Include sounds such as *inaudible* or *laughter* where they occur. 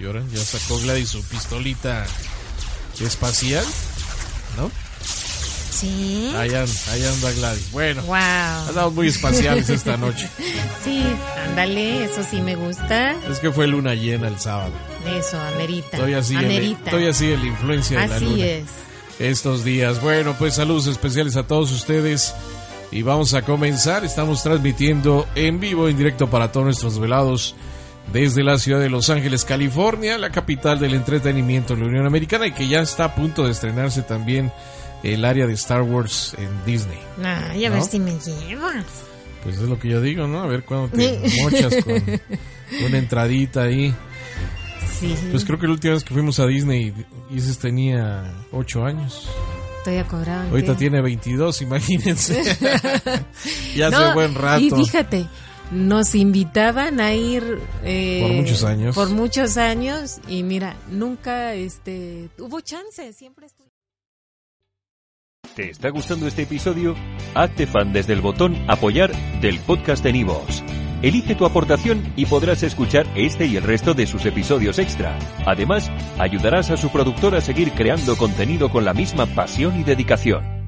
Y ahora ya sacó Gladys su pistolita espacial, ¿no? Sí. Ahí, an- ahí anda Gladys. Bueno, Wow. andamos muy espaciales esta noche. *laughs* Sí, ándale, eso sí me gusta. Es que fue luna llena el sábado. Eso, amerita. Todavía sigue, amerita. todavía sigue la influencia de la Así luna. es. estos días. Bueno, pues saludos especiales a todos ustedes y vamos a comenzar. Estamos transmitiendo en vivo, en directo para todos nuestros velados desde la ciudad de Los Ángeles, California, la capital del entretenimiento en la Unión Americana y que ya está a punto de estrenarse también el área de Star Wars en Disney. Ay, a ¿No? ver si me llevas. Pues es lo que yo digo, ¿no? A ver cuándo te mochas con *laughs* una entradita ahí. Sí, Pues creo que la última vez que fuimos a Disney, Isis tenía 8 años. estoy a cobrar. Ahorita ¿qué? tiene 22, imagínense. *laughs* *laughs* ya hace buen rato. Y fíjate, nos invitaban a ir eh, Por muchos años. Por muchos años y mira, nunca este hubo chance, siempre estuve ¿Te está gustando este episodio? Hazte fan desde el botón Apoyar del podcast de Nivos. Elige tu aportación y podrás escuchar este y el resto de sus episodios extra. Además, ayudarás a su productor a seguir creando contenido con la misma pasión y dedicación.